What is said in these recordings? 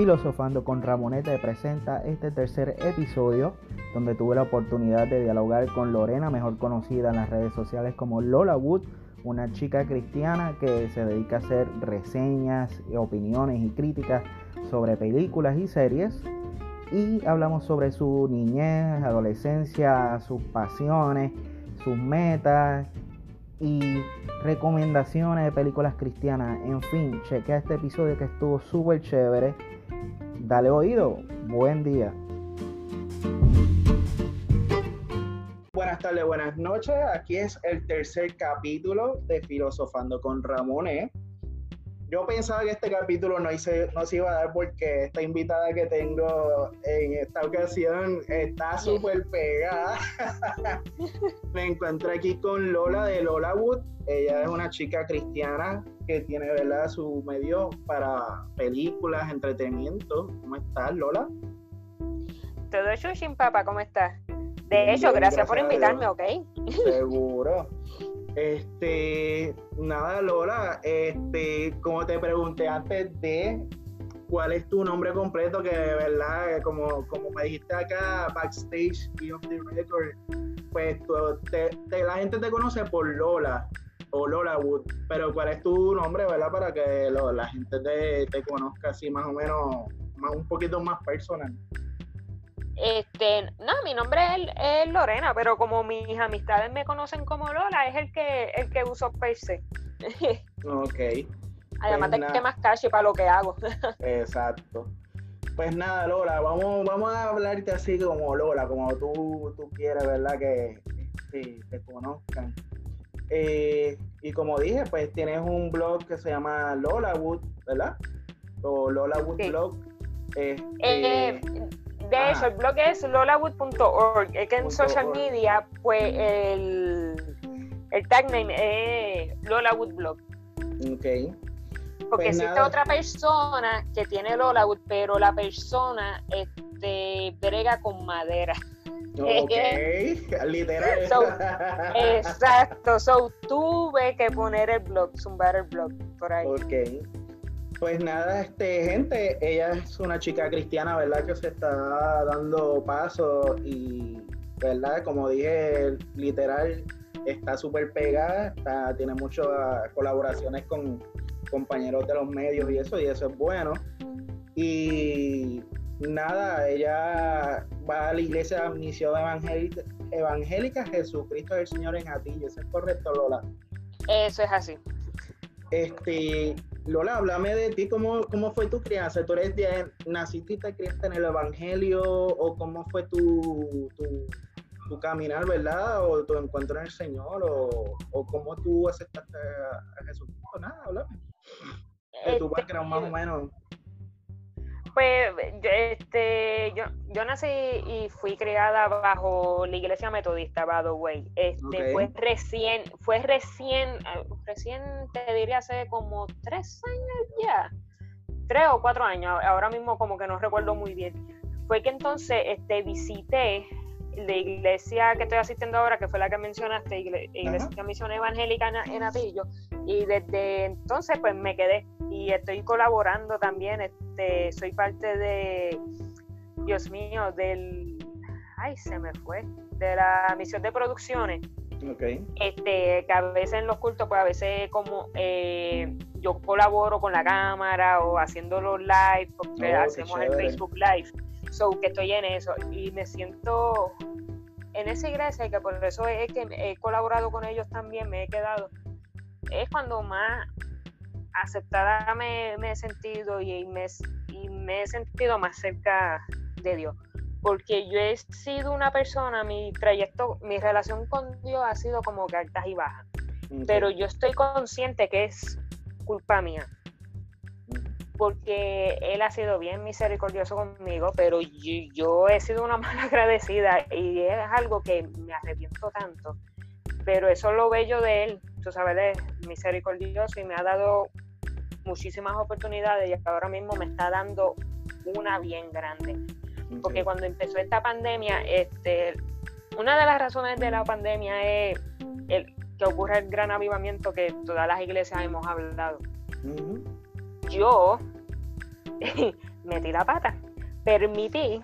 Filosofando con Ramoneta presenta este tercer episodio donde tuve la oportunidad de dialogar con Lorena, mejor conocida en las redes sociales como Lola Wood, una chica cristiana que se dedica a hacer reseñas, opiniones y críticas sobre películas y series. Y hablamos sobre su niñez, adolescencia, sus pasiones, sus metas y recomendaciones de películas cristianas. En fin, chequea este episodio que estuvo súper chévere. Dale oído. Buen día. Buenas tardes, buenas noches. Aquí es el tercer capítulo de Filosofando con Ramones yo pensaba que este capítulo no, hice, no se iba a dar porque esta invitada que tengo en esta ocasión está súper pegada. Me encontré aquí con Lola de Lola Wood. Ella es una chica cristiana que tiene ¿verdad? su medio para películas, entretenimiento. ¿Cómo estás, Lola? Todo sin papa, ¿cómo estás? De hecho, gracias, por invitarme, ¿ok? Seguro. Este, nada, Lola, este, como te pregunté antes de cuál es tu nombre completo, que de verdad, como, como me dijiste acá, backstage of the record, pues la gente te conoce por Lola o Lola Wood, pero cuál es tu nombre, ¿verdad? Para que la gente te, te conozca así más o menos, más, un poquito más personal. Este, no, mi nombre es, Lorena, pero como mis amistades me conocen como Lola, es el que el que uso PC. ok. Además pues de que más cash para lo que hago. Exacto. Pues nada, Lola, vamos, vamos a hablarte así como Lola, como tú, tú quieres, ¿verdad? Que, te conozcan. Eh, y como dije, pues tienes un blog que se llama Lola Wood, ¿verdad? O Lola Wood Blog. Este, eh, de hecho, el blog es lolawood.org. Es que en social media, pues el, el tag name es Lolawood Blog. Ok. Porque pues existe otra persona que tiene Lolawood, pero la persona este, brega con madera. Ok, literal. exacto, so tuve que poner el blog, zumbar el blog por ahí. Ok. Pues nada, este, gente, ella es una chica cristiana, ¿verdad? Que se está dando paso y, ¿verdad? Como dije, literal, está súper pegada, tiene muchas colaboraciones con compañeros de los medios y eso, y eso es bueno. Y nada, ella va a la iglesia de Misión Evangélica, Evangélica Jesucristo es el Señor en Atillo, ¿eso es correcto, Lola? Eso es así. Este, Lola, háblame de ti, ¿cómo, cómo fue tu crianza? ¿Tú eres de, naciste y te criaste en el Evangelio o cómo fue tu, tu, caminar, verdad? ¿O tu encuentro en el Señor? ¿O, o cómo tú aceptaste a, Jesucristo? Nada, háblame. De tu este, background más o menos. Pues este, yo, yo nací y fui criada bajo la iglesia metodista, by the way. Este, Fue recién, fue recién, eh, recién te diría hace como tres años ya, tres o cuatro años, ahora mismo como que no recuerdo muy bien. Fue que entonces este, visité la iglesia que estoy asistiendo ahora, que fue la que mencionaste, Iglesia Misión Evangélica en, Atillo, y desde entonces pues me quedé y estoy colaborando también, este, soy parte de, Dios mío, del, ay, se me fue, de la misión de producciones. Okay. Este, que a veces en los cultos, pues a veces como eh, yo colaboro con la cámara o haciendo los live, porque oh, hacemos el Facebook Live So, que estoy en eso y me siento en esa iglesia y que por eso es que he colaborado con ellos también, me he quedado. Es cuando más aceptada me, he sentido y me, y me he sentido más cerca de Dios. Porque yo he sido una persona, mi trayecto, mi relación con Dios ha sido como que altas y bajas. Pero yo estoy consciente que es culpa mía porque él ha sido bien misericordioso conmigo, pero yo, he sido una mala agradecida y es algo que me arrepiento tanto. Pero eso es lo bello de él, tú sabes, es misericordioso y me ha dado muchísimas oportunidades y ahora mismo me está dando una bien grande. Porque cuando empezó esta pandemia, este, una de las razones de la pandemia es el, que ocurre el gran avivamiento que todas las iglesias hemos hablado yo metí la pata. Permití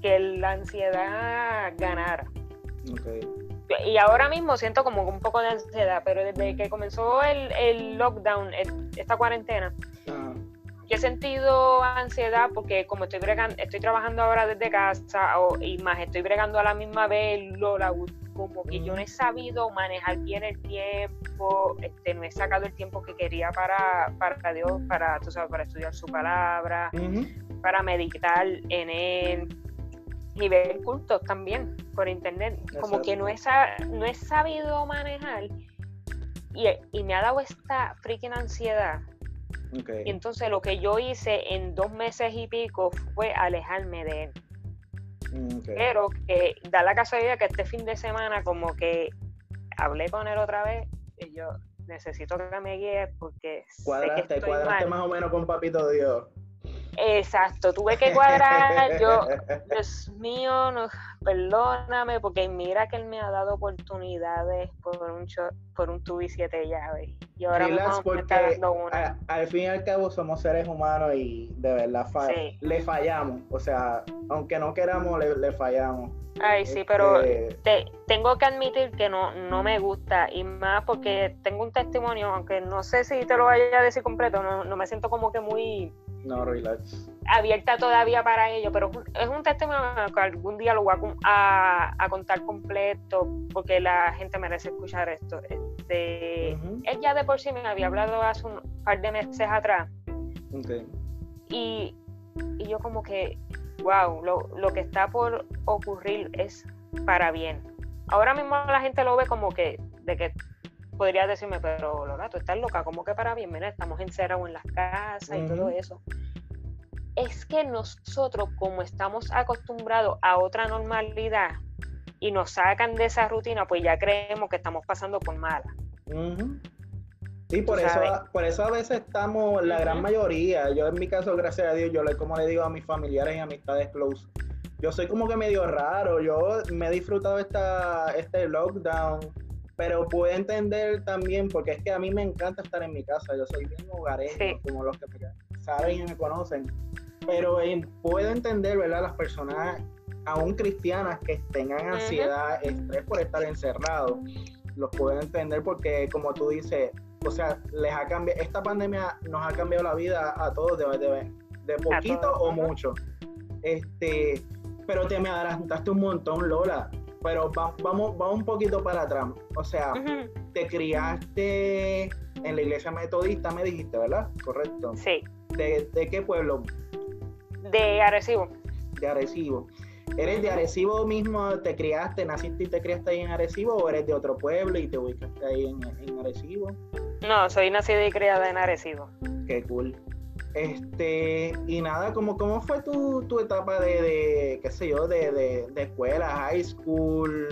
que la ansiedad ganara. Y ahora mismo siento como un poco de ansiedad, pero desde que comenzó el, lockdown, esta cuarentena, he sentido ansiedad porque como estoy bregando, estoy trabajando ahora desde casa y más estoy bregando a la misma vez Lola, como que yo no he sabido manejar bien el tiempo, este, no he sacado el tiempo que quería para, para Dios, para, tú sabes, para estudiar su palabra, para meditar en él y ver cultos también por internet. Como que no he, no he sabido manejar y, y me ha dado esta freaking ansiedad y entonces lo que yo hice en dos meses y pico fue alejarme de él. Mm, Pero que da la casualidad que este fin de semana como que hablé con él otra vez y yo necesito que me guíe porque cuadraste, cuadraste más o menos con Papito Dios. Exacto, tuve que cuadrar, yo, Dios mío, no, perdóname, porque mira que él me ha dado oportunidades por un por un tubi siete llaves. Y ahora me está dando una. al fin y al cabo somos seres humanos y de verdad le fallamos. O sea, aunque no queramos, le, fallamos. Ay, sí, pero este te, tengo que admitir que no, no me gusta. Y más porque tengo un testimonio, aunque no sé si te lo vaya a decir completo, no, no me siento como que muy no, relax. Abierta todavía para ello, pero es un testimonio que algún día lo voy a, contar completo porque la gente merece escuchar esto. Este, Él ya de por sí me había hablado hace un par de meses atrás. Y, yo como que, wow, lo, que está por ocurrir es para bien. Ahora mismo la gente lo ve como que, de que podría decirme, pero Lola, tú estás loca, como que para bien, mira, estamos encerrados en las casas y todo eso. Es que nosotros, como estamos acostumbrados a otra normalidad y nos sacan de esa rutina, pues ya creemos que estamos pasando por mala. Sí, por eso, por eso a veces estamos, la gran mayoría, yo en mi caso, gracias a Dios, yo le, como le digo a mis familiares y amistades close, yo soy como que medio raro, yo me he disfrutado esta, este lockdown, pero puedo entender también, porque es que a mí me encanta estar en mi casa, yo soy bien hogareño, como los que saben y me conocen, pero eh, puedo entender, ¿verdad? Las personas, aún cristianas, que tengan ansiedad, estrés por estar encerrados, los puedo entender porque, como tú dices, o sea, les ha cambiado, esta pandemia nos ha cambiado la vida a todos de, de, de poquito o mucho. Este, pero te me adelantaste un montón, Lola pero vamos, vamos un poquito para atrás. O sea, te criaste en la iglesia metodista, me dijiste, ¿verdad? Correcto. Sí. ¿De, qué pueblo? De Arecibo. De Arecibo. ¿Eres de Arecibo mismo? ¿Te criaste, naciste y te criaste ahí en Arecibo o eres de otro pueblo y te ubicaste ahí en, en Arecibo? No, soy nacida y criada en Arecibo. Qué cool. Este, y nada, ¿cómo, cómo fue tu, tu etapa de, de, qué sé yo, de, de, de escuela, high school?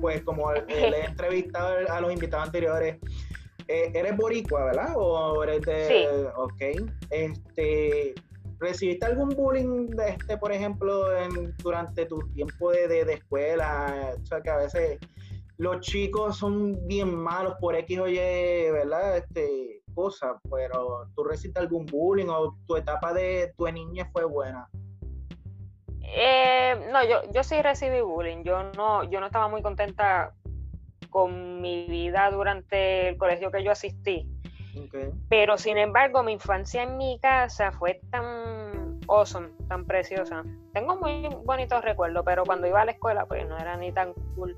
Pues como le he entrevistado a los invitados anteriores, eh, ¿eres boricua, verdad? ¿O eres de...? Sí. Ok. Este, ¿Recibiste algún bullying, de este, por ejemplo, en, durante tu tiempo de, de, de escuela? O sea, que a veces los chicos son bien malos por X o Y, ¿verdad? Este, cosas, pero tú recibiste algún bullying o tu etapa de tu niña fue buena. Eh, no, yo, yo sí recibí bullying. Yo no, yo no estaba muy contenta con mi vida durante el colegio que yo asistí. Pero sin embargo, mi infancia en mi casa fue tan awesome, tan preciosa. Tengo muy bonitos recuerdos, pero cuando iba a la escuela, pues no era ni tan cool.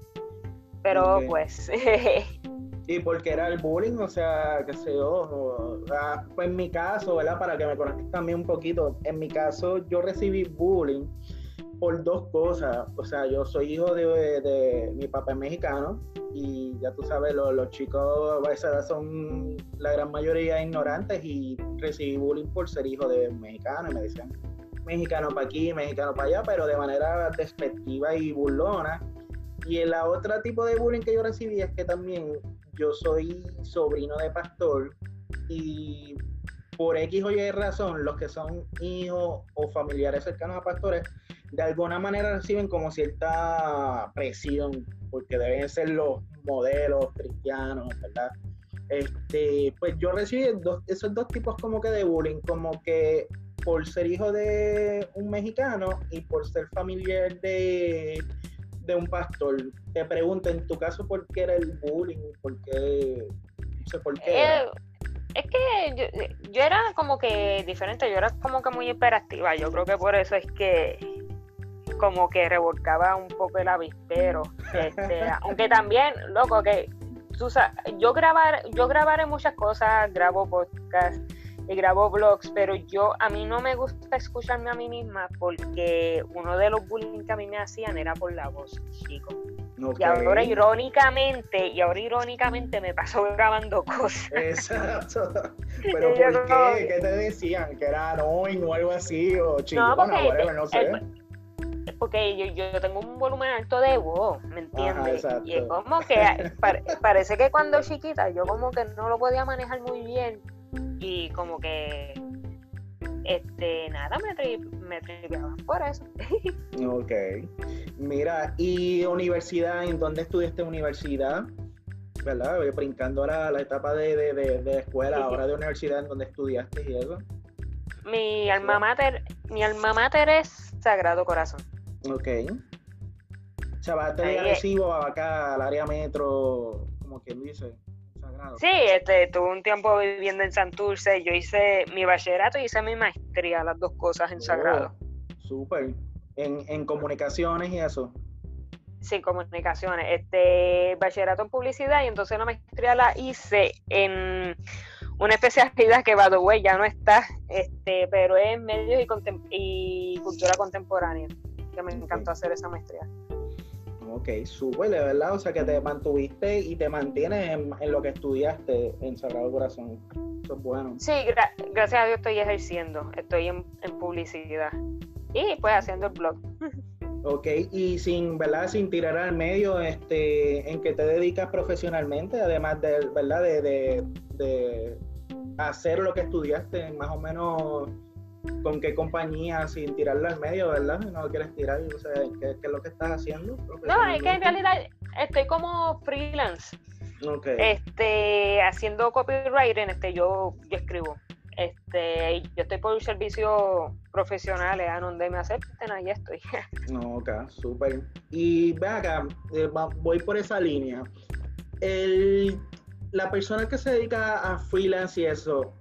Pero pues Y porque era el bullying, o sea, qué sé yo, pues en mi caso, ¿verdad? Para que me conozcas también un poquito, en mi caso yo recibí bullying por dos cosas, o sea, yo soy hijo de, mi papá es mexicano y ya tú sabes, los, chicos a esa edad son la gran mayoría ignorantes y recibí bullying por ser hijo de mexicano y me decían mexicano para aquí, mexicano para allá, pero de manera despectiva y burlona. Y el otro tipo de bullying que yo recibí es que también yo soy sobrino de pastor y por X o Y razón, los que son hijos o familiares cercanos a pastores, de alguna manera reciben como cierta presión, porque deben ser los modelos cristianos, ¿verdad? Este, pues yo recibí esos dos tipos como que de bullying, como que por ser hijo de un mexicano y por ser familiar de, de un pastor. Te pregunto, en tu caso, ¿por qué era el bullying? ¿Por qué? No sé por qué. Eh, es que yo, era como que diferente, yo era como que muy hiperactiva. Yo creo que por eso es que como que revolcaba un poco el avispero. Este, aunque también, loco, que sabes, yo grabar, yo grabaré muchas cosas, grabo podcasts y grabo blogs, pero yo a mí no me gusta escucharme a mí misma porque uno de los bullying que a mí me hacían era por la voz, chico. Y ahora irónicamente, y ahora irónicamente me pasó grabando cosas. Exacto. Pero ¿por qué? ¿Qué te decían? ¿Que era annoying o algo así? O chingona, no, whatever, no sé. porque yo, yo, tengo un volumen alto de voz, ¿me entiendes? y es como que parece que cuando chiquita yo como que no lo podía manejar muy bien y como que este nada me, tri me tripeaban por eso. ok. Mira, ¿y universidad? ¿En dónde estudiaste universidad? ¿Verdad? Brincando ahora la etapa de, de, de, escuela, ahora de universidad, ¿en dónde estudiaste y eso? Mi alma mater, mi alma mater es Sagrado Corazón. Ok. O sea, vas a tener acá al área metro, como quien dice. Sí, este, tuve un tiempo viviendo en Santurce. Yo hice mi bachillerato y hice mi maestría, las dos cosas en Sagrado. Oh, súper. ¿En, ¿En, comunicaciones y eso? Sí, comunicaciones. Este, bachillerato en publicidad y entonces la maestría la hice en una especialidad que, by the way, ya no está, este, pero es medios y, y cultura contemporánea, que me encantó hacer esa maestría. Ok, súper, verdad. O sea, que te mantuviste y te mantienes en, lo que estudiaste en Sagrado Corazón. Eso es bueno. Sí, gracias a Dios estoy ejerciendo. Estoy en, publicidad. Y pues haciendo el blog. Ok, y sin, ¿verdad? Sin tirar al medio, este, ¿en qué te dedicas profesionalmente? Además de, ¿verdad? de, de, de hacer lo que estudiaste, más o menos con qué compañía sin tirarla al medio, ¿verdad? No lo quieres tirar, o sea, ¿qué, es lo que estás haciendo? No, es que en realidad estoy como freelance. Okay. Este, haciendo copywriting, este, yo, yo escribo. Este, yo estoy por servicios profesionales a donde me acepten, ahí estoy. No, ok, súper. Y ve acá, eh, voy por esa línea. El, la persona que se dedica a freelance y eso,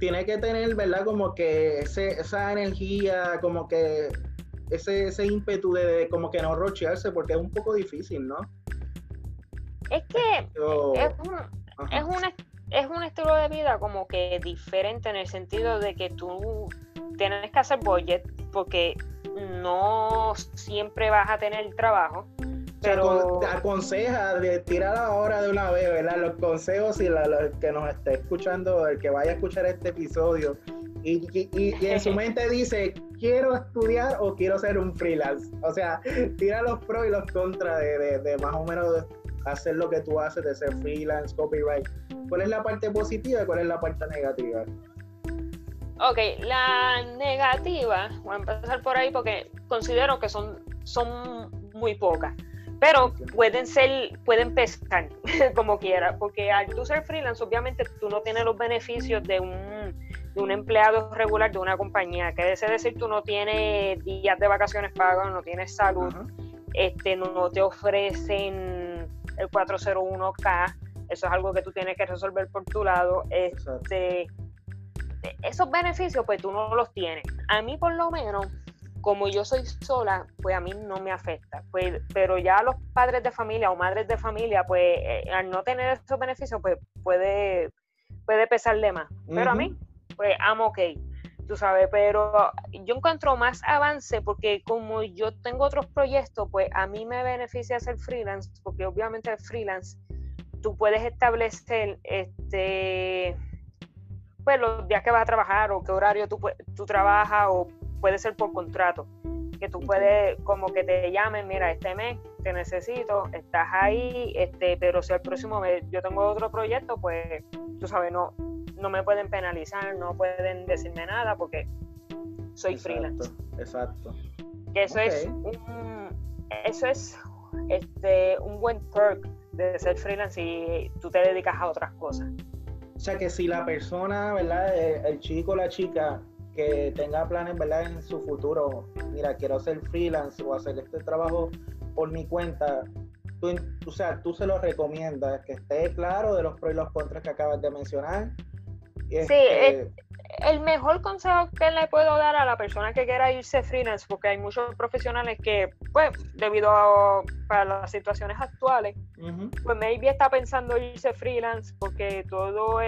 tiene que tener, ¿verdad? Como que esa energía, como que ese, ese ímpetu de, como que no rochearse, porque es un poco difícil, ¿no? Es que es, un, es, una, es un estilo de vida como que diferente en el sentido de que tú tienes que hacer budget porque no siempre vas a tener trabajo pero... aconseja de tirar ahora de una vez, ¿verdad? Los consejos y la, que nos esté escuchando, el que vaya a escuchar este episodio y, y, en su mente dice, quiero estudiar o quiero ser un freelance. O sea, tira los pros y los contras de, de, más o menos hacer lo que tú haces, de ser freelance, copyright. ¿Cuál es la parte positiva y cuál es la parte negativa? Ok, la negativa, voy a empezar por ahí porque considero que son, son muy pocas. Pero pueden ser, pueden pescar como quiera, porque al tú ser freelance, obviamente tú no tienes los beneficios de un, de un empleado regular de una compañía. Que es decir, tú no tienes días de vacaciones pagos, no tienes salud, este, no te ofrecen el 401k, eso es algo que tú tienes que resolver por tu lado. Este, esos beneficios, pues tú no los tienes. A mí, por lo menos, como yo soy sola, pues a mí no me afecta. Pues, pero ya los padres de familia o madres de familia, pues eh, al no tener esos beneficios, pues puede, puede pesarle más. Pero a mí, pues amo ok, tú sabes, pero yo encuentro más avance porque como yo tengo otros proyectos, pues a mí me beneficia ser freelance, porque obviamente el freelance, tú puedes establecer este pues los días que vas a trabajar o qué horario tú, tú trabajas o puede ser por contrato, que tú puedes como que te llamen, mira, este mes te necesito, estás ahí, este, pero si el próximo mes yo tengo otro proyecto, pues tú sabes, no, no me pueden penalizar, no pueden decirme nada porque soy freelance. Exacto. Que eso es un, eso es este un buen perk de ser freelance y tú te dedicas a otras cosas. O sea que si la persona, ¿verdad? El chico o la chica que tenga planes, ¿verdad? En su futuro, mira, quiero hacer freelance o hacer este trabajo por mi cuenta, tú, o sea, tú se lo recomiendas, que esté claro de los pros y los contras que acabas de mencionar. Sí, el mejor consejo que le puedo dar a la persona que quiera irse freelance, porque hay muchos profesionales que, pues, debido a para las situaciones actuales, pues maybe está pensando irse freelance porque todo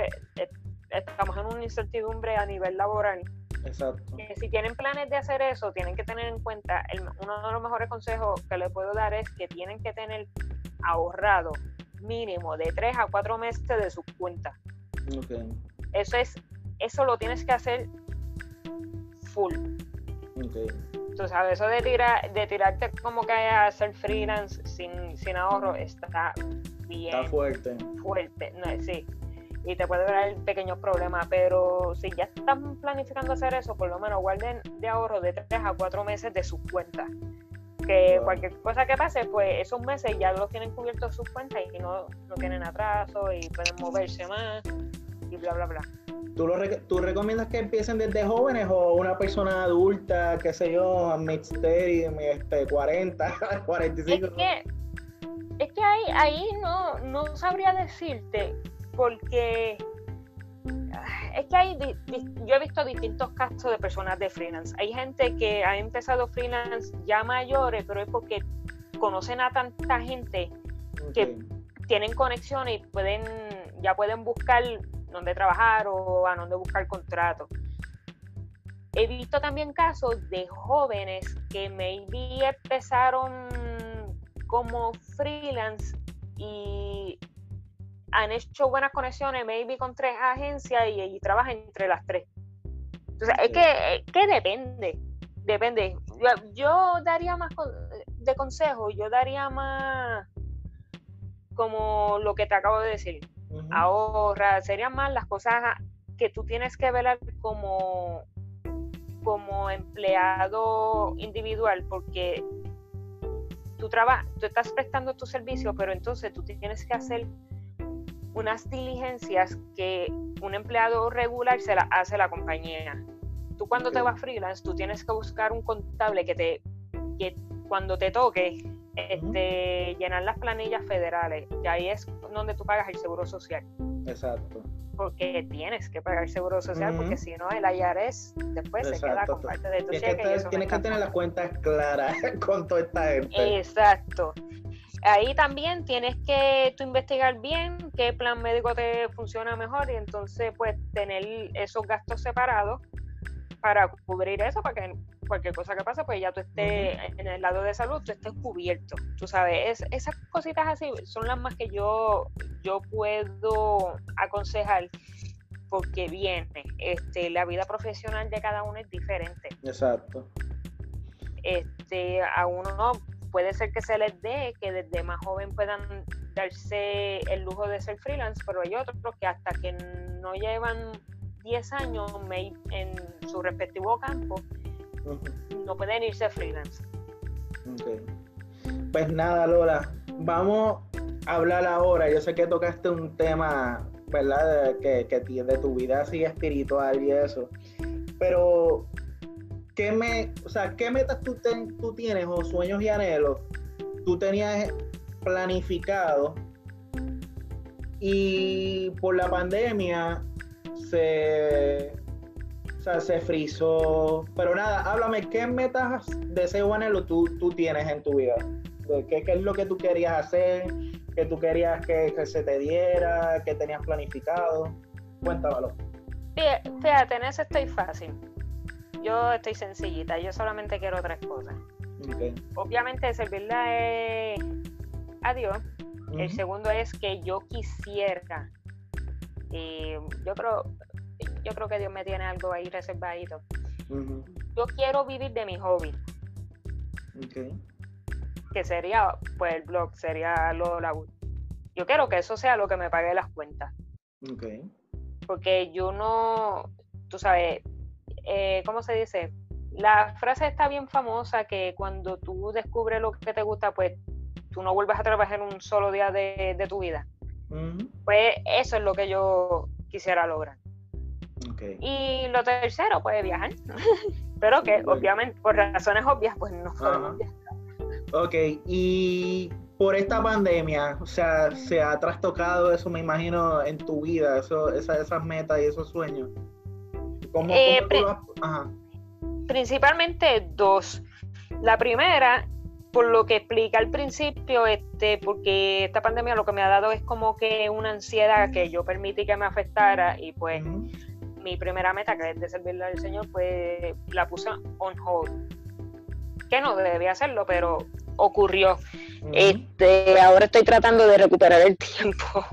estamos en una incertidumbre a nivel laboral. Exacto. si tienen planes de hacer eso, tienen que tener en cuenta, uno de los mejores consejos que le puedo dar es que tienen que tener ahorrado mínimo de 3 a 4 meses de su cuenta. Okay. Eso es eso lo tienes que hacer full. Okay. Tú sabes, eso de, tirar, de tirarte como que a hacer freelance sin, sin ahorro está bien. Está fuerte. Fuerte, no, sí. Y te puede dar pequeños problemas, pero si ya están planificando hacer eso, por lo menos guarden de ahorro de 3 a 4 meses de sus cuentas. Que cualquier cosa que pase, pues esos meses ya los tienen cubiertos sus cuentas y no, no tienen atraso y pueden moverse más y bla, bla, bla. ¿Tú, lo, ¿Tú recomiendas que empiecen desde jóvenes o una persona adulta, qué sé yo, mixtery, este, 40, 45? Es que, es que ahí, ahí no, no sabría decirte, porque es que hay, yo he visto distintos casos de personas de freelance. Hay gente que ha empezado freelance ya mayores, pero es porque conocen a tanta gente que tienen conexiones y pueden, ya pueden buscar dónde trabajar o a dónde buscar contrato. He visto también casos de jóvenes que maybe empezaron como freelance y han hecho buenas conexiones, maybe con tres agencias y, y trabajan entre las tres. Entonces, es que, que depende, depende. Yo, daría más de consejo, yo daría más como lo que te acabo de decir ahorra, serían más las cosas que tú tienes que ver como, como empleado individual, porque tú, trabajas, tú estás prestando tu servicio, pero entonces tú tienes que hacer unas diligencias que un empleado regular se la hace la compañía. Tú cuando te vas freelance, tú tienes que buscar un contable que te que cuando te toque este, llenar las planillas federales y ahí es donde tú pagas el seguro social. Exacto. Porque tienes que pagar el seguro social, porque si no, el IRS después se queda con parte de tu cheque. Que tienes que tener las cuentas claras con toda esta gente. Exacto. Ahí también tienes que tú investigar bien qué plan médico te funciona mejor y entonces pues tener esos gastos separados para cubrir eso, para que cualquier cosa que pase, pues ya tú estés en el lado de salud, tú estés cubierto. Tú sabes, es, esas cositas así son las más que yo, yo puedo aconsejar porque viene, este, la vida profesional de cada uno es diferente. Exacto. Este, a uno puede ser que se les dé, que desde más joven puedan darse el lujo de ser freelance, pero hay otros que hasta que no llevan 10 años en su respectivo campo, no pueden irse freelance. Pues nada, Lola, vamos a hablar ahora. Yo sé que tocaste un tema, ¿verdad? Que, que de tu vida así espiritual y eso. Pero, ¿qué, me, o sea, ¿qué metas tú, tú tienes o sueños y anhelos tú tenías planificado y por la pandemia se o sea, se frizó. Pero nada, háblame, ¿qué metas, deseo, anhelo tú, tú tienes en tu vida? ¿Qué, ¿Qué, es lo que tú querías hacer? ¿Qué tú querías que, se te diera? ¿Qué tenías planificado? Cuéntamelo. Fíjate, en eso estoy fácil. Yo estoy sencillita, yo solamente quiero tres cosas. Obviamente servirle a Dios. El segundo es que yo quisiera, y yo creo, yo creo que Dios me tiene algo ahí reservadito. Yo quiero vivir de mi hobby. Que sería, pues el blog, sería Lola Yo quiero que eso sea lo que me pague las cuentas. Porque yo no, tú sabes, eh, ¿cómo se dice? La frase está bien famosa que cuando tú descubres lo que te gusta, pues tú no vuelves a trabajar un solo día de, tu vida. Pues eso es lo que yo quisiera lograr. Y lo tercero, pues viajar. Pero que obviamente, por razones obvias, pues no podemos viajar. Ok, y por esta pandemia, o sea, se ha trastocado eso, me imagino, en tu vida, eso, esas metas y esos sueños. ¿Cómo, eh, Principalmente dos. La primera, por lo que explica al principio, este, porque esta pandemia lo que me ha dado es como que una ansiedad que yo permití que me afectara y pues mi primera meta, que es de servirle al Señor, pues la puse on hold. Que no debía hacerlo, pero ocurrió. Este, ahora estoy tratando de recuperar el tiempo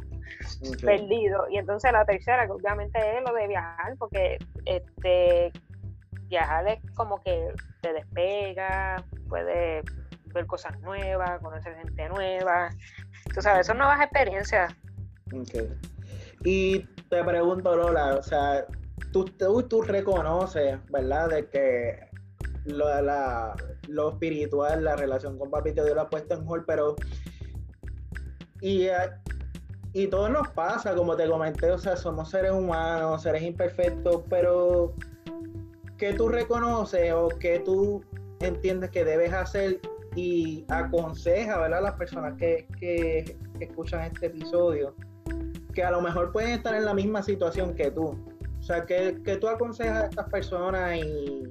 perdido. Y entonces la tercera, que obviamente es lo de viajar, porque este viajar es como que te despega, puedes ver cosas nuevas, conocer gente nueva. Tú sabes, son nuevas experiencias. Y te pregunto, Lola, o sea, tú, tú, tú reconoces, ¿verdad? De que lo, la, lo espiritual, la relación con Papito Dios la ha puesto en hold, pero. Y, eh, y todo nos pasa, como te comenté, o sea, somos seres humanos, seres imperfectos, pero ¿qué tú reconoces o qué tú entiendes que debes hacer y aconseja ¿verdad? a las personas que, que, escuchan este episodio, que a lo mejor pueden estar en la misma situación que tú? O sea, que, que tú aconsejas a estas personas y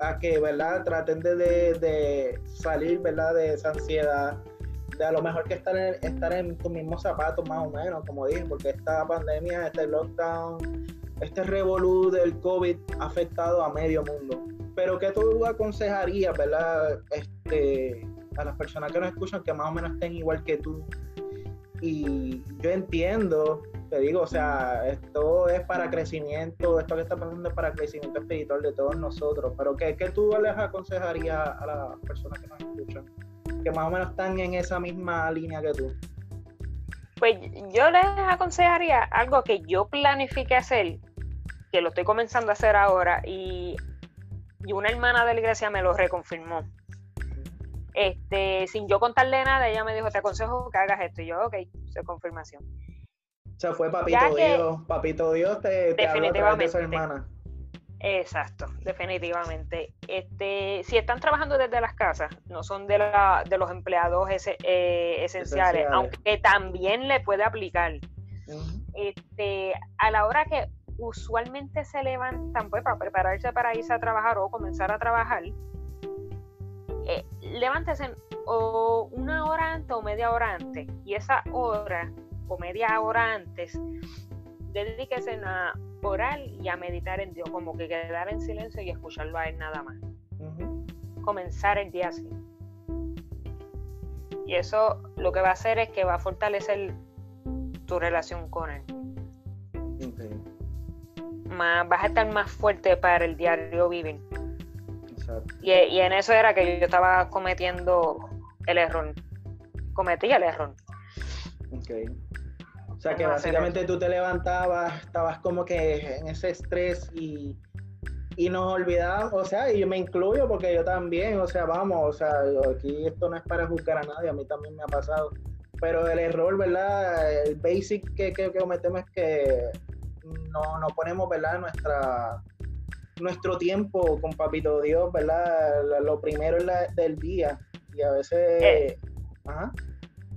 a que, ¿verdad? Traten de, de, salir, ¿verdad? De esa ansiedad, de a lo mejor que estar en, estar en tus mismos zapatos, más o menos, como dije, porque esta pandemia, este lockdown, este revolú del COVID ha afectado a medio mundo. Pero ¿qué tú aconsejarías, ¿verdad? Este, a las personas que nos escuchan que más o menos estén igual que tú. Y yo entiendo te digo, o sea, esto es para crecimiento, esto que está pasando es para crecimiento espiritual de todos nosotros, pero ¿qué, qué tú les aconsejarías a las personas que nos escuchan? Que más o menos están en esa misma línea que tú. Pues yo les aconsejaría algo que yo planifique hacer, que lo estoy comenzando a hacer ahora, y, y una hermana de la iglesia me lo reconfirmó. Este, sin yo contarle nada, ella me dijo, te aconsejo que hagas esto. Y yo, ok, confirmación o sea, fue Papito Dios, Papito Dios te, te habló a de su hermana. Exacto, definitivamente. Este, si están trabajando desde las casas, no son de, la, de los empleados eh, esenciales, aunque también le puede aplicar. este, a la hora que usualmente se levantan pues, para prepararse para irse a trabajar o comenzar a trabajar, eh, levántese o una hora antes o media hora antes. Y esa hora o media hora antes, dedíquese a orar y a meditar en Dios, como que quedar en silencio y escucharlo a Él nada más. Comenzar el día así. Y eso lo que va a hacer es que va a fortalecer tu relación con Él. Más, vas a estar más fuerte para el diario vivir. Y, y, en eso era que yo estaba cometiendo el error. Cometí el error. Okay. O sea que básicamente tú te levantabas, estabas como que en ese estrés y, y nos olvidábamos, o sea, y yo me incluyo porque yo también, o sea, vamos, o sea, aquí esto no es para juzgar a nadie, a mí también me ha pasado, pero el error, ¿verdad? El basic que, que, cometemos es que no, no ponemos, ¿verdad? Nuestra, nuestro tiempo con Papito Dios, ¿verdad? Lo primero es del día y a veces... Eh, ajá.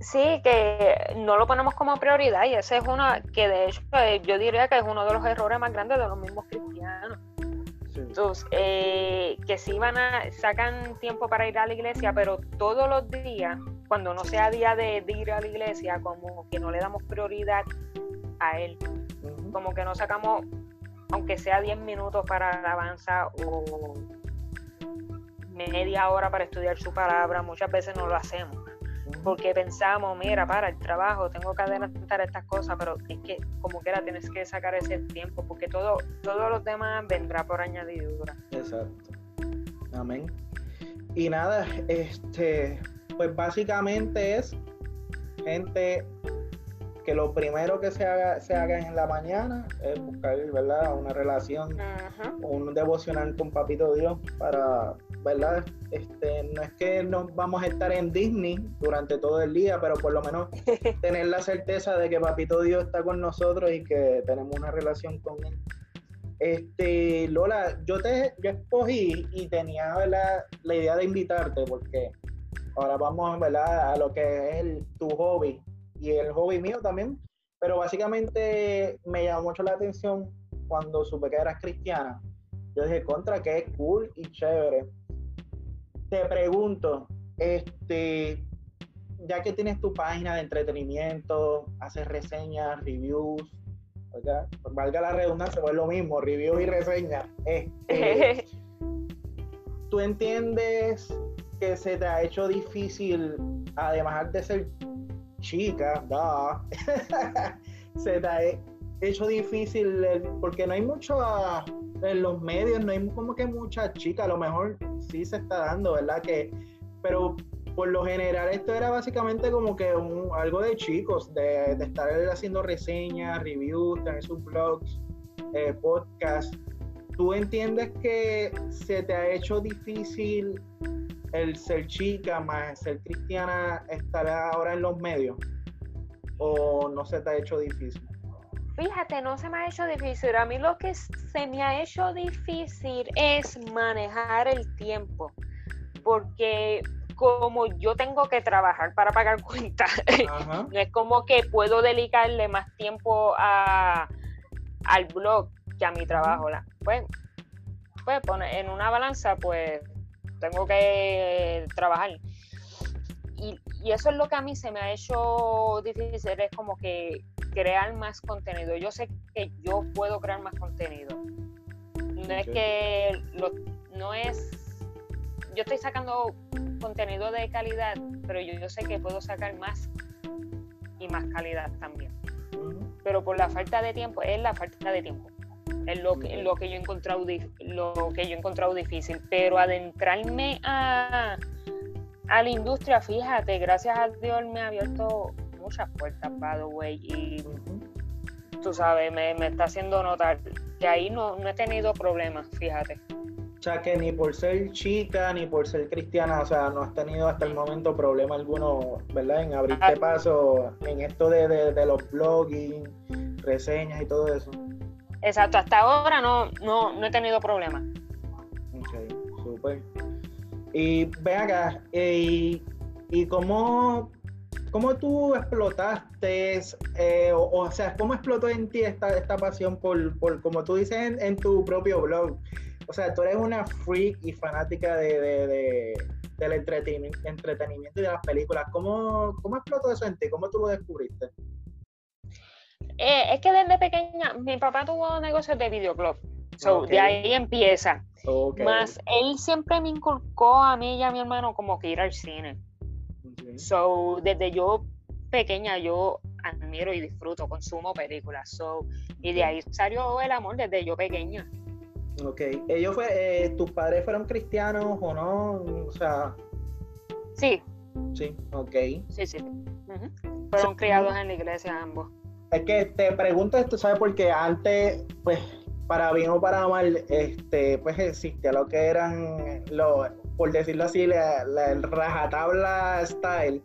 Sí, que no lo ponemos como prioridad y ese es uno que de hecho eh, yo diría que es uno de los errores más grandes de los mismos cristianos. Entonces, eh, que sí van a, sacan tiempo para ir a la iglesia, pero todos los días, cuando no sea día de, ir a la iglesia, como que no le damos prioridad a él. Como que no sacamos, aunque sea 10 minutos para alabanza o media hora para estudiar su palabra, muchas veces no lo hacemos porque pensamos, mira, para el trabajo, tengo que adelantar estas cosas, pero es que como quiera tienes que sacar ese tiempo, porque todo, todos los demás vendrá por añadidura. Exacto. Amén. Y nada, este, pues básicamente es gente que lo primero que se haga, se haga en la mañana es buscar, ¿verdad? Una relación, un devocional con Papito Dios para, ¿verdad? Este, no es que nos vamos a estar en Disney durante todo el día, pero por lo menos tener la certeza de que Papito Dios está con nosotros y que tenemos una relación con él. Este, Lola, yo te yo escogí y tenía la idea de invitarte porque ahora vamos ¿verdad? a lo que es el, tu hobby y el hobby mío también, pero básicamente me llamó mucho la atención cuando supe que eras cristiana. Yo dije, contra, que es cool y chévere. Te pregunto, este, ya que tienes tu página de entretenimiento, haces reseñas, reviews, valga la redundancia, es lo mismo, reviews y reseñas. Este, ¿Tú entiendes que se te ha hecho difícil, además de ser chica, se te ha hecho difícil porque no hay mucho en los medios, no hay como que mucha chica, a lo mejor sí se está dando, ¿verdad? Que, pero por lo general esto era básicamente como que un, algo de chicos, de, estar haciendo reseñas, reviews, tener sus blogs, eh, podcasts. ¿Tú entiendes que se te ha hecho difícil el ser chica más ser cristiana estar ahora en los medios? ¿O no se te ha hecho difícil? Fíjate, no se me ha hecho difícil. A mí lo que se me ha hecho difícil es manejar el tiempo. Porque como yo tengo que trabajar para pagar cuentas, no es como que puedo dedicarle más tiempo a, al blog que a mi trabajo. Pues, pues en una balanza, pues tengo que trabajar. Y, eso es lo que a mí se me ha hecho difícil, es como que crear más contenido. Yo sé que yo puedo crear más contenido. No es que no es, yo estoy sacando contenido de calidad, pero yo, yo sé que puedo sacar más y más calidad también. Pero por la falta de tiempo, es la falta de tiempo es lo que, lo que yo he encontrado lo que yo he encontrado difícil pero adentrarme a, a la industria fíjate gracias a Dios me ha abierto muchas puertas by the way y tú sabes me, está haciendo notar que ahí no, no he tenido problemas fíjate o sea, que ni por ser chica, ni por ser cristiana, o sea, no has tenido hasta el momento problema alguno, ¿verdad? En abrirte ah. paso en esto de, de, de los blogging, reseñas y todo eso. Exacto, hasta ahora no, no, he tenido problemas. Ok, súper. Y ven acá, eh, y, cómo, cómo, tú explotaste, eh, o, sea, cómo explotó en ti esta, esta pasión por, por, como tú dices en, tu propio blog? O sea, tú eres una freak y fanática de, de, del entretenimiento, entretenimiento y de las películas. ¿Cómo, ¿Cómo explotó eso en ti? ¿Cómo tú lo descubriste? Eh, es que desde pequeña, mi papá tuvo negocios de videoclub. So, De ahí empieza. Más él siempre me inculcó a mí y a mi hermano como que ir al cine. So, desde yo pequeña, yo admiro y disfruto, consumo películas. So, y de ahí salió el amor desde yo pequeña. Ok. ¿Ellos fue, eh, tus padres fueron cristianos o no? O sea. Sí. Sí, ok. Sí, sí. Fueron criados en la iglesia ambos. Es que te pregunto esto, ¿sabes? Porque antes, pues, para bien o para mal, este, pues existía lo que eran, lo, por decirlo así, la, el rajatabla style.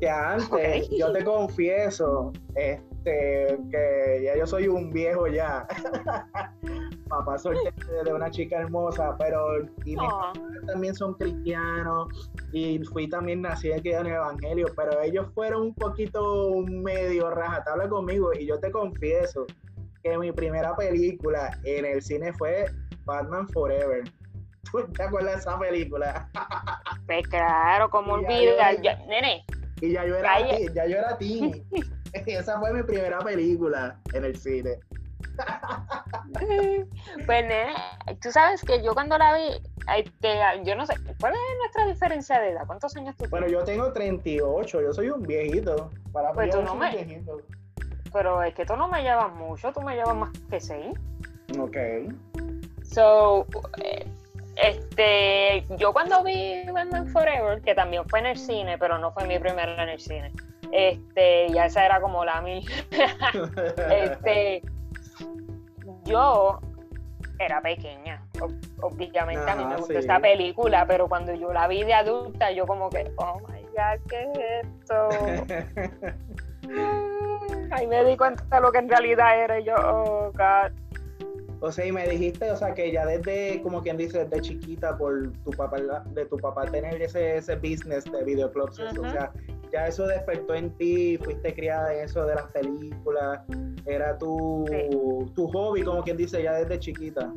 Que antes, yo te confieso, este, que ya yo soy un viejo ya. Papá soy de una chica hermosa, pero y mis también son cristianos y fui también nací aquí en el evangelio, pero ellos fueron un poquito medio rajatabla conmigo y yo te confieso que mi primera película en el cine fue Batman Forever. ¿Tú te acuerdas de esa película? Pues claro, como olvidar, nene. Y ya yo era, ya yo era ti. Esa fue mi primera película en el cine. pues nene, tú sabes que yo cuando la vi, yo no sé, ¿cuál es nuestra diferencia de edad? ¿Cuántos años tú tienes? Bueno, yo tengo 38, yo soy un viejito. Para pues tú no me... viejito. Pero es que tú no me llevas mucho, tú me llevas más que 6. Ok. So, eh, este, yo cuando vi Batman Forever, que también fue en el cine, pero no fue mi primera en el cine, este, ya esa era como la mía. este, yo era pequeña, obviamente a mí me gustó esta película, pero cuando yo la vi de adulta, yo como que, oh my god, ¿qué es esto? Ahí me di cuenta de lo que en realidad era y yo, oh god. O sea, y me dijiste, o sea, que ya desde, como quien dice, desde chiquita, por tu papá, de tu papá tener ese, ese business de videoclubs, o sea, ya eso despertó en ti, fuiste criada en eso de las películas, era tu, tu hobby, como quien dice, ya desde chiquita.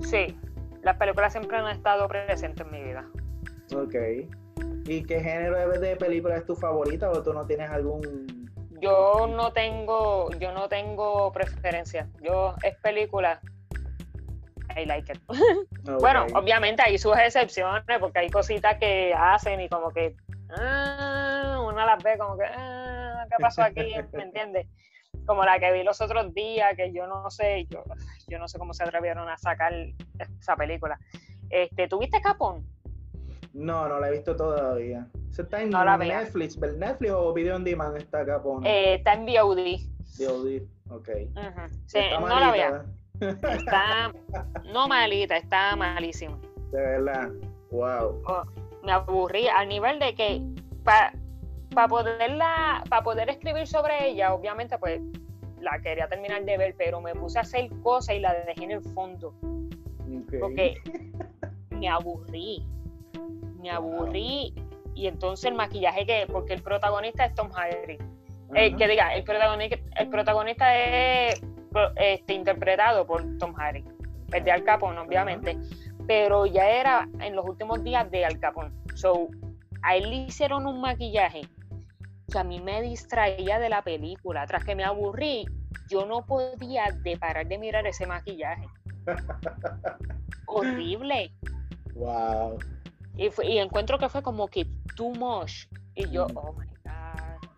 Sí, las películas siempre han estado presentes en mi vida. Ok. ¿Y qué género de película es tu favorita o tú no tienes algún yo no tengo, yo no tengo preferencia. Yo es película. I like it. Bueno, obviamente hay sus excepciones porque hay cositas que hacen y como que ah, uno las ve como que ah, ¿qué pasó aquí? ¿Me entiendes? Como la que vi los otros días, que yo no sé, yo, yo no sé cómo se atrevieron a sacar esa película. Este, ¿Tuviste Capón? No, no la he visto todavía. ¿Se está en Netflix, Netflix o Video on Demand está acá? Eh, está en VOD. VOD, ok. sí, no la vea. Está, no malita, está malísima. De verdad, wow. Oh, me aburrí al nivel de que para pa poderla, para poder escribir sobre ella, obviamente, pues la quería terminar de ver, pero me puse a hacer cosas y la dejé en el fondo. Porque me aburrí me aburrí y entonces el maquillaje que, porque el protagonista es Tom Hardy. Eh, que diga, el protagonista, el protagonista es este, interpretado por Tom Hardy, el de Al Capone, obviamente, pero ya era en los últimos días de Al Capone. So, a él le hicieron un maquillaje que a mí me distraía de la película. Tras que me aburrí, yo no podía de parar de mirar ese maquillaje. Horrible. Wow. Y, encuentro que fue como que too much. Y yo, oh my God.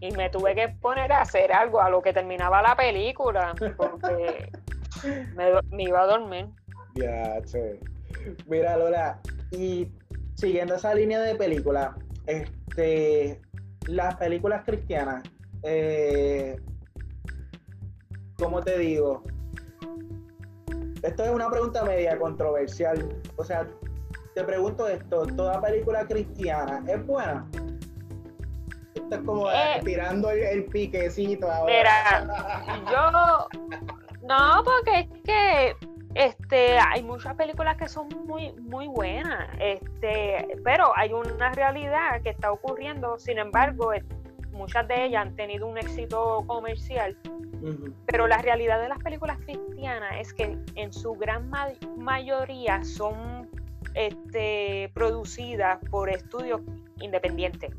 Y me tuve que poner a hacer algo a lo que terminaba la película, porque me, iba a dormir. Ya, che. Mira, Lola, y siguiendo esa línea de película, este, las películas cristianas, eh, ¿cómo te digo? Esto es una pregunta media controversial. O sea, te pregunto esto, ¿toda película cristiana es buena? Esto es como eh, tirando el, piquecito ahora. Mira, yo no, porque es que este hay muchas películas que son muy muy buenas, este, pero hay una realidad que está ocurriendo, sin embargo, muchas de ellas han tenido un éxito comercial. Pero la realidad de las películas cristianas es que en su gran mayoría son este, producidas por estudios independientes,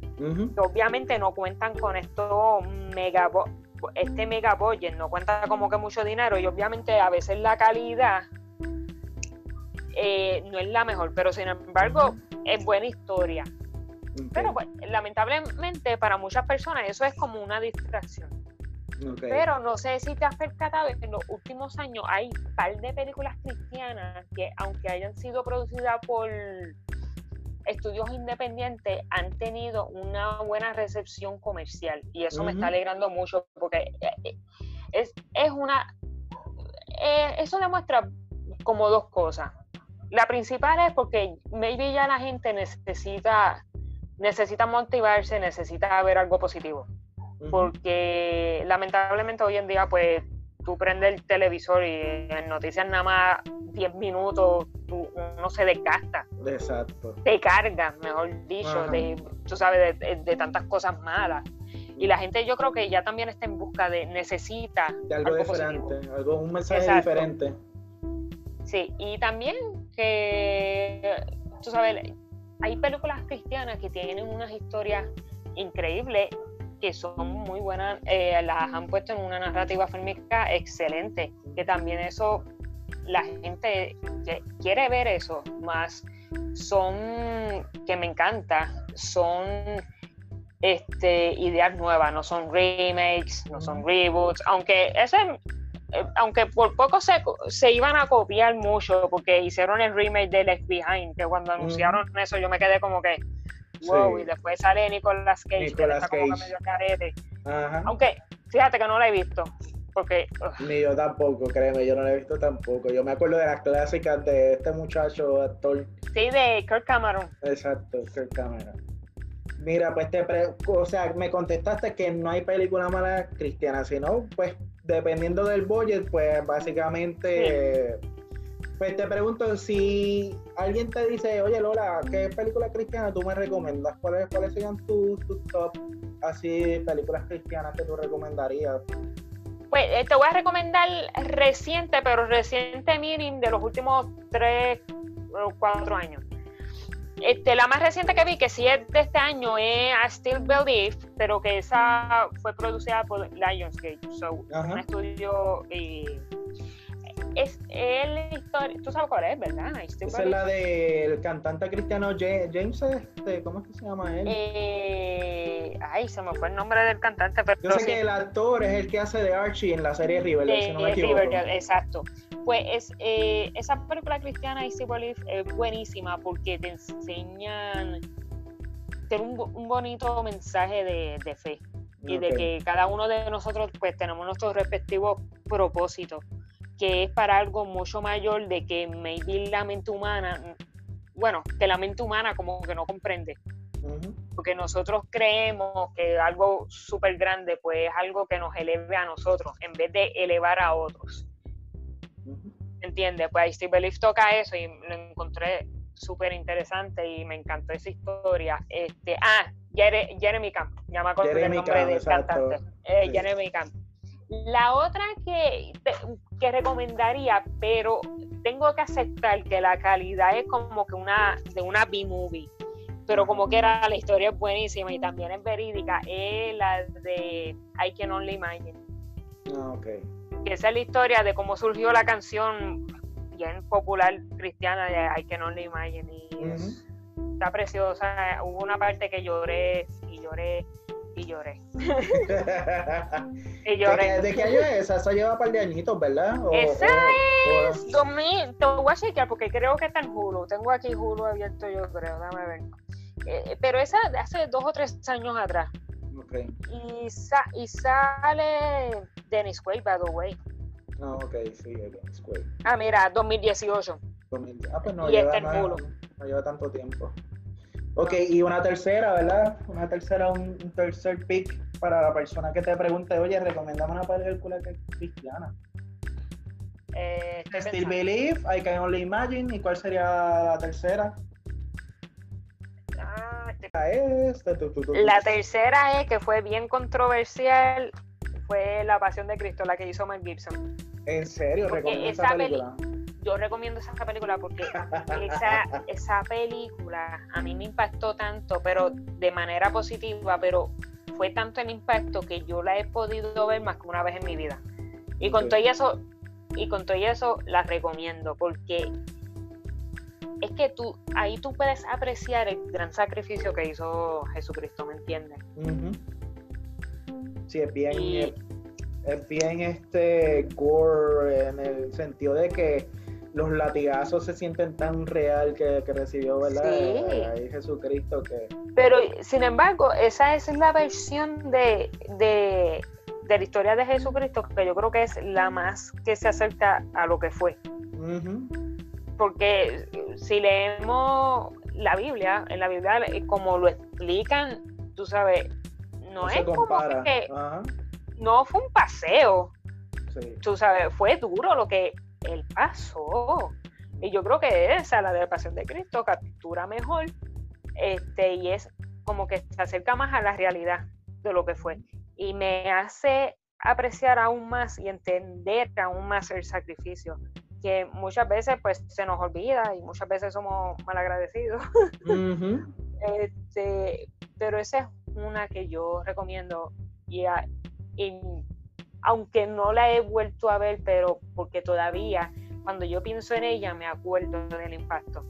obviamente no cuentan con esto mega este mega budget, no cuenta como que mucho dinero y obviamente a veces la calidad eh, no es la mejor, pero sin embargo es buena historia. Pero pues, lamentablemente para muchas personas eso es como una distracción. Pero no sé si te has percatado que en los últimos años hay un par de películas cristianas que, aunque hayan sido producidas por estudios independientes, han tenido una buena recepción comercial. Y eso me está alegrando mucho porque eh, eh, es, es una. Eh, eso demuestra como dos cosas. La principal es porque maybe ya la gente necesita, necesita motivarse, necesita ver algo positivo porque lamentablemente hoy en día pues tú prendes el televisor y en noticias nada más 10 minutos tú, uno se desgasta. Exacto. Te carga, mejor dicho, de, tú sabes, de, tantas cosas malas. Y la gente yo creo que ya también está en busca de, necesita... De algo, diferente, algo, un mensaje diferente. Sí, y también que, tú sabes, hay películas cristianas que tienen unas historias increíbles que son muy buenas, eh, las han puesto en una narrativa fílmica excelente, que también eso, la gente quiere ver eso, más son, que me encanta, son este, ideas nuevas, no son remakes, no son reboots, aunque ese eh, aunque por poco se, se, iban a copiar mucho porque hicieron el remake de Left Behind, que cuando anunciaron eso yo me quedé como que, wow, y después sale Nicolas Cage, que está como medio carete. Aunque, fíjate que no la he visto. porque... Ni yo tampoco, créeme, yo no la he visto tampoco. Yo me acuerdo de las clásicas de este muchacho actor. Sí, de Kirk Cameron. Exacto, Kirk Cameron. Mira, pues te o sea, me contestaste que no hay película mala cristiana, sino pues dependiendo del budget, pues básicamente pues te pregunto si alguien te dice, oye Lola, ¿qué película cristiana tú me recomiendas? ¿Cuáles, cuáles serían tus, top así películas cristianas que tú recomendarías? Pues eh, te voy a recomendar reciente, pero reciente meaning de los últimos tres o cuatro años. Este, la más reciente que vi, que sí es de este año, es I Still Believe, pero que esa fue producida por Lionsgate, so, un estudio eh, es el historia. Tú sabes cuál es, ¿verdad? Esa es la del cantante cristiano James, este, ¿cómo es que se llama él? Eh, ay, se me fue el nombre del cantante. Pero Yo sé que el actor es el que hace de Archie en la serie Riverdale, si no me equivoco. Riverdale, exacto. Pues es, eh, esa película cristiana, I Believe, es buenísima porque te enseñan tener un, un bonito mensaje de, de fe y de que cada uno de nosotros pues tenemos nuestros respectivos propósitos que es para algo mucho mayor de que maybe la mente humana, bueno, que la mente humana como que no comprende. Porque nosotros creemos que algo súper grande pues es algo que nos eleve a nosotros en vez de elevar a otros. ¿Entiendes? Pues Steve Belief toca eso y lo encontré súper interesante y me encantó esa historia. Este, ah, Jeremy Camp, ya me acuerdo el nombre del cantante. Eh, Jeremy Camp. La otra que, que recomendaría, pero tengo que aceptar que la calidad es como que una de una B-movie, pero como que era la historia es buenísima y también es verídica, es la de I Can Only Imagine. Ah, okay. Que esa es la historia de cómo surgió la canción bien popular cristiana de I Can Only Imagine y está preciosa. Hubo una parte que lloré y lloré y lloré. y lloré. ¿De, qué, año es esa? Esa lleva un par de añitos, ¿verdad? esa es 2000. Te voy a chequear porque creo que está en Hulu. Tengo aquí Hulu abierto, yo creo. Dame ver. Eh, pero esa de hace dos o tres años atrás. Okay. Y, y sale Dennis Quaid, by the way. Ah, ok, sí, Dennis Quaid. Ah, mira, 2018. Ah, pues no, y lleva, está en Hulu. no lleva tanto tiempo. Ok, y una tercera, ¿verdad? Una tercera, un, tercer pick para la persona que te pregunte, oye, recomendame una película que es cristiana. Eh, Still Believe, I Can Only Imagine, ¿y cuál sería la tercera? Ah, este... La tercera es que fue bien controversial, fue La Pasión de Cristo, la que hizo Mel Gibson. ¿En serio? ¿Recomiendas esa película? Yo recomiendo esa película porque esa, esa película a mí me impactó tanto, pero de manera positiva, pero fue tanto el impacto que yo la he podido ver más que una vez en mi vida. Y con todo eso, y con todo eso la recomiendo porque es que tú ahí tú puedes apreciar el gran sacrificio que hizo Jesucristo, ¿me entiendes? Sí, es bien, es bien este gore en el sentido de que los latigazos se sienten tan real que, recibió, ¿verdad? Sí. Jesucristo que... Pero, sin embargo, esa es la versión de, de, la historia de Jesucristo que yo creo que es la más que se acerca a lo que fue. Porque si leemos la Biblia, en la Biblia, como lo explican, tú sabes, no, es como que... No fue un paseo. Tú sabes, fue duro lo que el pasó. Y yo creo que esa, la de la pasión de Cristo, captura mejor este, y es como que se acerca más a la realidad de lo que fue. Y me hace apreciar aún más y entender aún más el sacrificio, que muchas veces pues se nos olvida y muchas veces somos malagradecidos. este, pero esa es una que yo recomiendo y, y aunque no la he vuelto a ver, pero porque todavía cuando yo pienso en ella me acuerdo del impacto.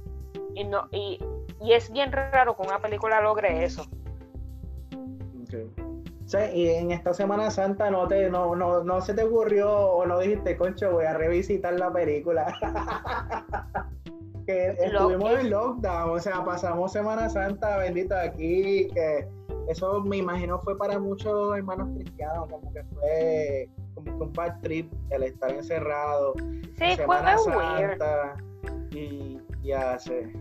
Y, no, y, es bien raro que una película logre eso. Sí, y en esta Semana Santa no te no, no, no se te ocurrió o no dijiste, concho, voy a revisitar la película. que estuvimos en lockdown, o sea, pasamos Semana Santa bendita aquí, que eso me imagino fue para muchos hermanos cristianos, como que fue como un bad trip el estar encerrado. Sí, fue Santa, Y ya sé.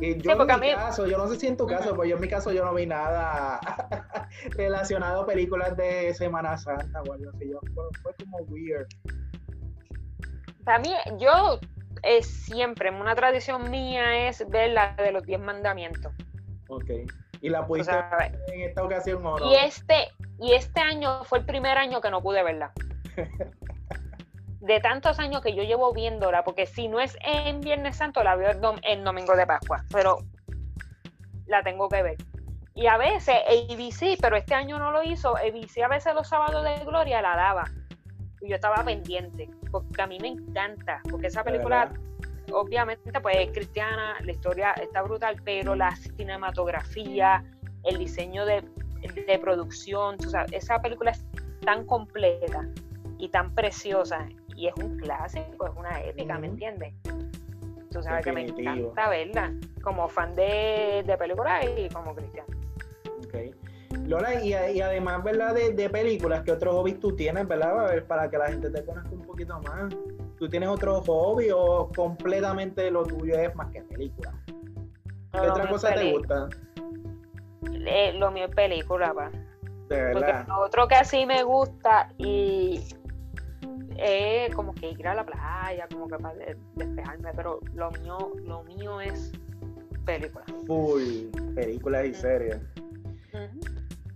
Y yo en mi caso, yo no sé si en tu caso, pues yo en mi caso yo no vi nada relacionado a películas de Semana Santa o algo así. Yo, fue, como weird. Para mí, yo es siempre, una tradición mía es ver la de los diez mandamientos. Ok. ¿Y la pudiste ver en esta ocasión o no? Y este, y este año fue el primer año que no pude verla. de tantos años que yo llevo viéndola, porque si no es en Viernes Santo, la veo en Domingo de Pascua, pero la tengo que ver. Y a veces ABC, pero este año no lo hizo, ABC a veces los sábados de Gloria la daba. Y yo estaba pendiente, porque a mí me encanta, porque esa película, obviamente, pues es cristiana, la historia está brutal, pero la cinematografía, el diseño de, de producción, o sea, esa película es tan completa y tan preciosa y es un clásico, es una épica, ¿me entiendes? Tú sabes que me encanta verla como fan de, de películas y como cristiano. Ok. Lola, y, además, ¿verdad? De, películas, ¿qué otros hobbies tú tienes, verdad? A ver, para que la gente te conozca un poquito más. ¿Tú tienes otro hobby o completamente lo tuyo es más que películas? ¿Qué otra cosa te gusta? lo mío es película, pa. De verdad. otro que así me gusta y es como que ir a la playa, como que para despejarme, pero lo mío, lo mío es películas. Full, películas y series.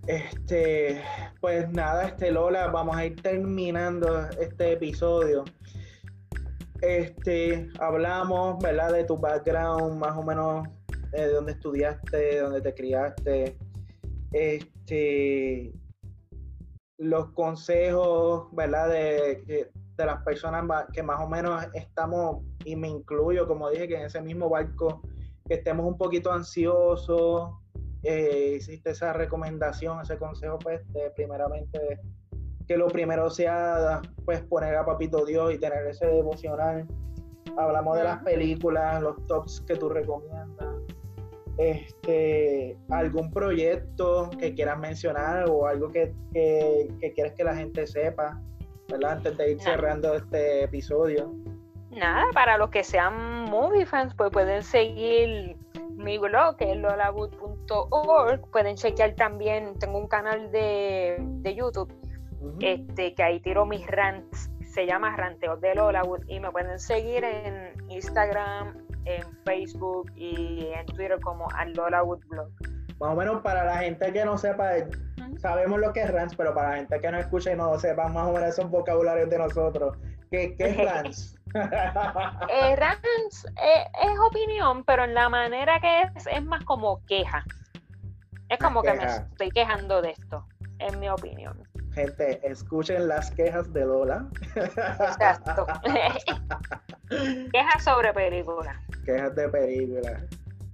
Este, pues nada, este Lola, vamos a ir terminando este episodio. Este, hablamos, ¿verdad? De tu background, más o menos de dónde estudiaste, de dónde te criaste. Este, los consejos, ¿verdad? De, de las personas que más o menos estamos, y me incluyo, como dije, que en ese mismo barco, que estemos un poquito ansiosos, eh, hiciste esa recomendación, ese consejo, pues, de primeramente, que lo primero sea, pues, poner a Papito Dios y tener ese devocional. Hablamos de las películas, los tops que tú recomiendas este, algún proyecto que quieras mencionar o algo que, que, quieras que la gente sepa, ¿verdad? Antes de ir cerrando este episodio. Nada, para los que sean movie fans, pues pueden seguir mi blog, que es lolawood.org. Pueden chequear también, tengo un canal de, de YouTube, este, que ahí tiro mis rants, se llama Ranteos de Lolawood, y me pueden seguir en Instagram, en Facebook y en Twitter como Lola Woodblog. Más o menos para la gente que no sepa, sabemos lo que es Rants, pero para la gente que no escucha y no sepa más o menos esos vocabularios de nosotros, ¿qué, qué es Rants? eh, rants eh, es opinión, pero en la manera que es, es más como queja. Es como que me estoy quejando de esto, en mi opinión. Gente, escuchen las quejas de Lola. Exacto. quejas sobre películas. Quejas de películas.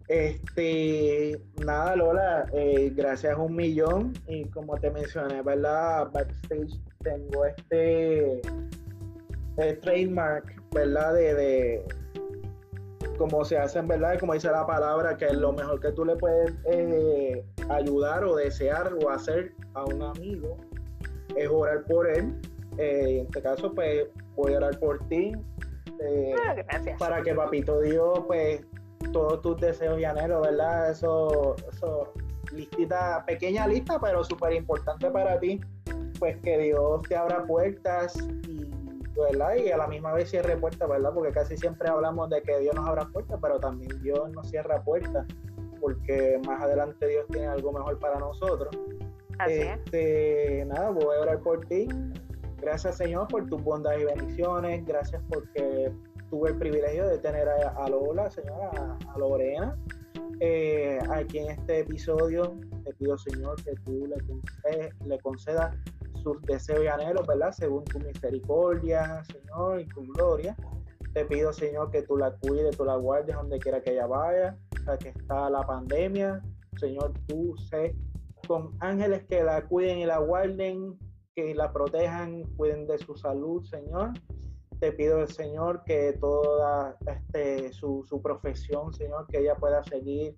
Este, nada, Lola, eh, gracias un millón. Y como te mencioné, ¿verdad? Backstage tengo este eh, trademark, ¿verdad? De, de como se hacen, ¿verdad? Como dice la palabra, que lo mejor que tú le puedes eh, ayudar o desear o hacer a un amigo es orar por él. Eh, en este caso, pues voy a orar por ti. Eh, ah, para que Papito Dios, pues, todos tus deseos y anhelos, ¿verdad? Eso, eso listita, pequeña lista, pero súper importante para ti. Pues que Dios te abra puertas y, ¿verdad? Y a la misma vez cierre puertas, ¿verdad? Porque casi siempre hablamos de que Dios nos abra puertas, pero también Dios nos cierra puertas, porque más adelante Dios tiene algo mejor para nosotros este, nada, voy a orar por ti. Gracias, Señor, por tus bondades y bendiciones. Gracias porque tuve el privilegio de tener a, Lola, señora, a, Lorena, eh, aquí en este episodio. Te pido, Señor, que tú le, le concedas sus deseos y anhelos, ¿verdad? Según tu misericordia, Señor, y tu gloria. Te pido, Señor, que tú la cuides, tú la guardes donde quiera que ella vaya, o que está la pandemia. Señor, tú sé con ángeles que la cuiden y la guarden, que la protejan, cuiden de su salud, Señor. Te pido, Señor, que toda este, su, su profesión, Señor, que ella pueda seguir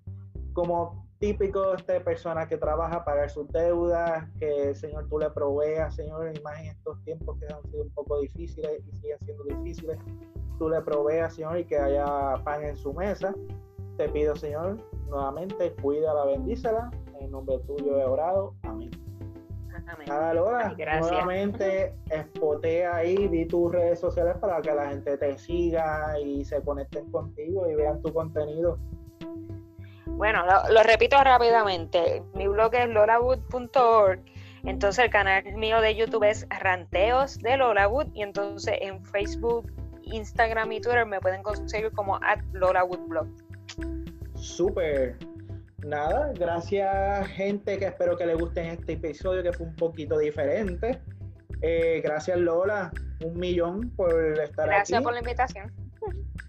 como típico de persona que trabaja pagar sus deudas, que Señor tú le proveas, Señor, y más en estos tiempos que han sido un poco difíciles y siguen siendo difíciles, tú le proveas, Señor, y que haya pan en su mesa. Te pido, Señor, nuevamente, cuídala, bendícela. En nombre tuyo he orado. Amén. Nada, Lola, nuevamente espotea ahí, di tus redes sociales para que la gente te siga y se conecten contigo y vean tu contenido. Bueno, lo, repito rápidamente. Mi blog es lolawood.org. Entonces el canal mío de YouTube es Ranteos de Lolawood. Y entonces en Facebook, Instagram y Twitter me pueden conseguir como at LolaWoodBlog. Súper. Nada, gracias gente que espero que les guste este episodio que fue un poquito diferente. Eh, gracias Lola, un millón por estar aquí. Gracias por la invitación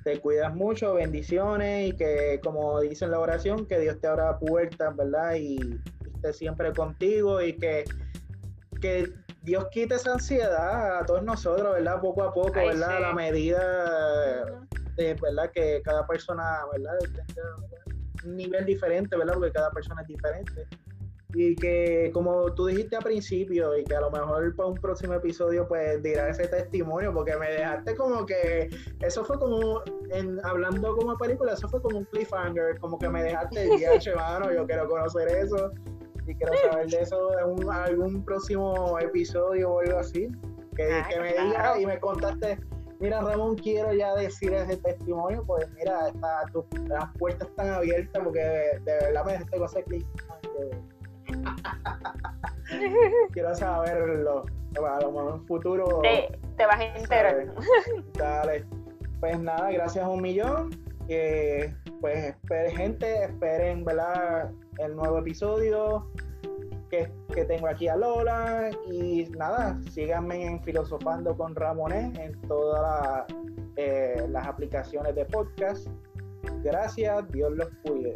te cuidas mucho, bendiciones y que como dice en la oración, que Dios te abra puertas, ¿verdad? Y, esté siempre contigo y que, que Dios quite esa ansiedad a todos nosotros, ¿verdad? Poco a poco, ¿verdad? A la medida de, ¿verdad? Que cada persona, ¿verdad? Nivel diferente, ¿verdad? Porque cada persona es diferente y que como tú dijiste al principio y que a lo mejor para un próximo episodio pues dirá ese testimonio porque me dejaste como que eso fue como en hablando como película eso fue como un cliffhanger como que me dejaste el mano yo quiero conocer eso y quiero saber de eso en algún próximo episodio o algo así que, ah, me digas y me contaste mira Ramón quiero ya decir ese testimonio pues mira está, las puertas están abiertas porque de, verdad me dejaste ese cliffhanger Quiero saberlo. A lo mejor en un futuro. Te, vas a enterar. Dale. Pues nada, gracias a un millón. pues esperen, gente, esperen ¿verdad? el nuevo episodio que, tengo aquí a Lola. Y nada, síganme en Filosofando con Ramonet en todas eh, las aplicaciones de podcast. Gracias, Dios los cuide.